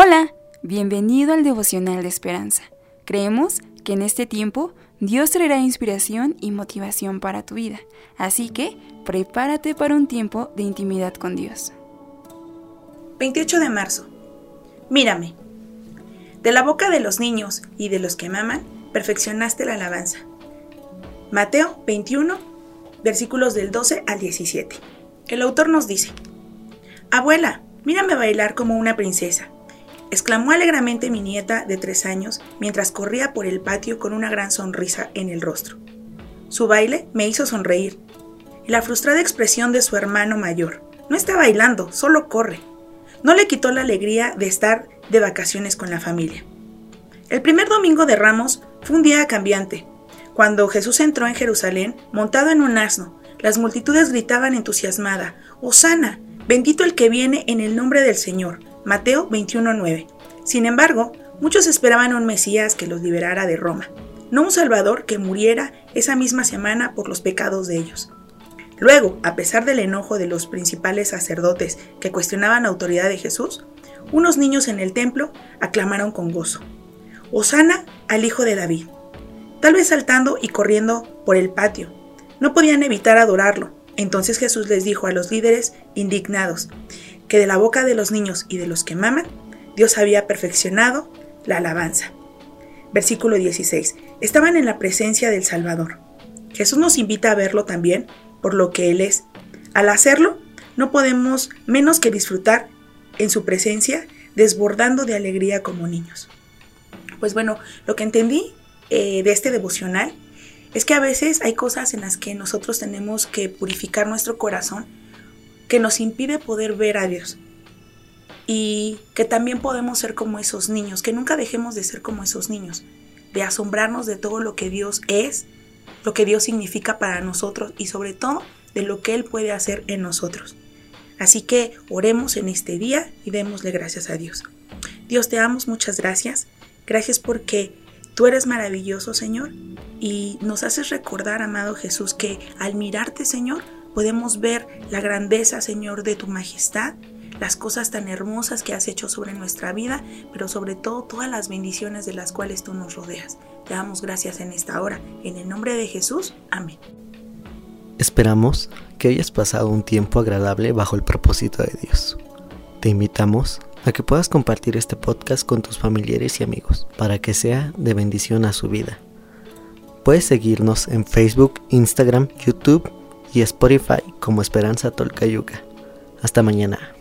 Hola, bienvenido al devocional de esperanza. Creemos que en este tiempo Dios traerá inspiración y motivación para tu vida, así que prepárate para un tiempo de intimidad con Dios. 28 de marzo. Mírame. De la boca de los niños y de los que maman, perfeccionaste la alabanza. Mateo 21, versículos del 12 al 17. El autor nos dice, Abuela, mírame bailar como una princesa exclamó alegremente mi nieta de tres años mientras corría por el patio con una gran sonrisa en el rostro. Su baile me hizo sonreír, y la frustrada expresión de su hermano mayor. No está bailando, solo corre. No le quitó la alegría de estar de vacaciones con la familia. El primer domingo de Ramos fue un día cambiante. Cuando Jesús entró en Jerusalén montado en un asno, las multitudes gritaban entusiasmada, Hosana, bendito el que viene en el nombre del Señor, Mateo 21:9. Sin embargo, muchos esperaban un Mesías que los liberara de Roma, no un Salvador que muriera esa misma semana por los pecados de ellos. Luego, a pesar del enojo de los principales sacerdotes que cuestionaban la autoridad de Jesús, unos niños en el templo aclamaron con gozo. Osana al Hijo de David. Tal vez saltando y corriendo por el patio. No podían evitar adorarlo. Entonces Jesús les dijo a los líderes indignados, que de la boca de los niños y de los que maman, Dios había perfeccionado la alabanza. Versículo 16. Estaban en la presencia del Salvador. Jesús nos invita a verlo también por lo que Él es. Al hacerlo, no podemos menos que disfrutar en su presencia, desbordando de alegría como niños. Pues bueno, lo que entendí eh, de este devocional es que a veces hay cosas en las que nosotros tenemos que purificar nuestro corazón que nos impide poder ver a Dios. Y que también podemos ser como esos niños, que nunca dejemos de ser como esos niños, de asombrarnos de todo lo que Dios es, lo que Dios significa para nosotros y sobre todo de lo que Él puede hacer en nosotros. Así que oremos en este día y démosle gracias a Dios. Dios te damos muchas gracias. Gracias porque tú eres maravilloso, Señor, y nos haces recordar, amado Jesús, que al mirarte, Señor, podemos ver la grandeza, Señor, de tu majestad, las cosas tan hermosas que has hecho sobre nuestra vida, pero sobre todo todas las bendiciones de las cuales tú nos rodeas. Te damos gracias en esta hora. En el nombre de Jesús. Amén. Esperamos que hayas pasado un tiempo agradable bajo el propósito de Dios. Te invitamos a que puedas compartir este podcast con tus familiares y amigos para que sea de bendición a su vida. Puedes seguirnos en Facebook, Instagram, YouTube y Spotify como Esperanza Tolcayuca. Hasta mañana.